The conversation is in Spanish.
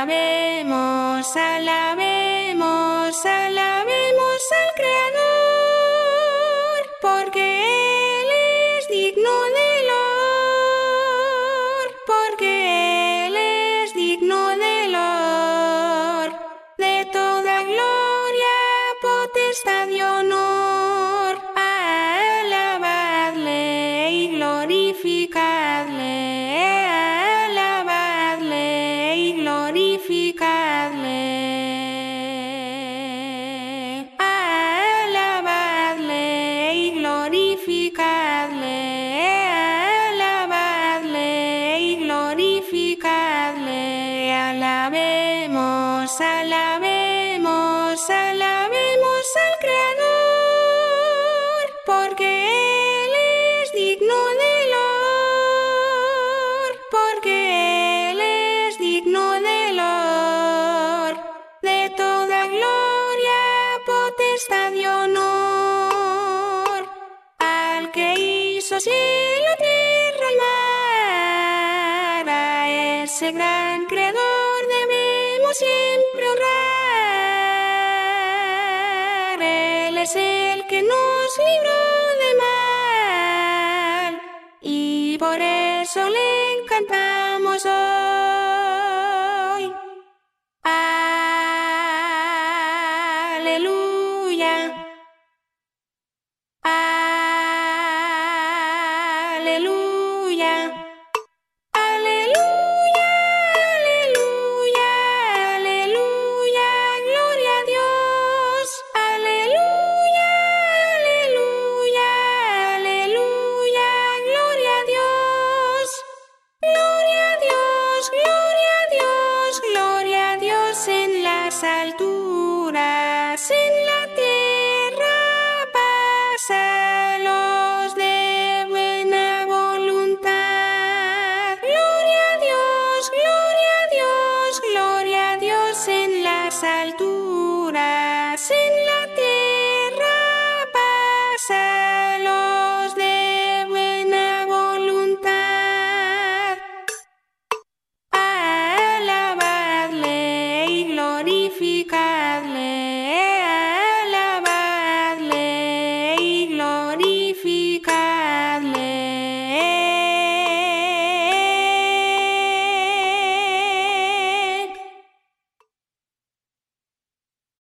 Alabemos, alabemos, alabemos al Creador, porque Él es digno del oro, porque Él es digno del oro, de toda gloria, potestad y honor. glorificadle. Alabadle y glorificadle. Alabadle y glorificadle. Alabemos, alabemos. de honor al que hizo cielo, tierra y mar, ese gran creador debemos siempre honrar. Él es el que nos libró de mal y por eso le encantamos hoy. Aleluya aleluya. Aleluya. Aleluya, aleluya, gloria a Dios. Aleluya, aleluya, aleluya, gloria a Dios. Gloria a Dios, gloria a Dios, gloria a Dios en las alturas. salos de buena voluntad. Gloria a Dios, gloria a Dios, gloria a Dios en las alturas, en la tierra pasa los de buena voluntad. Alabadle y glorificar.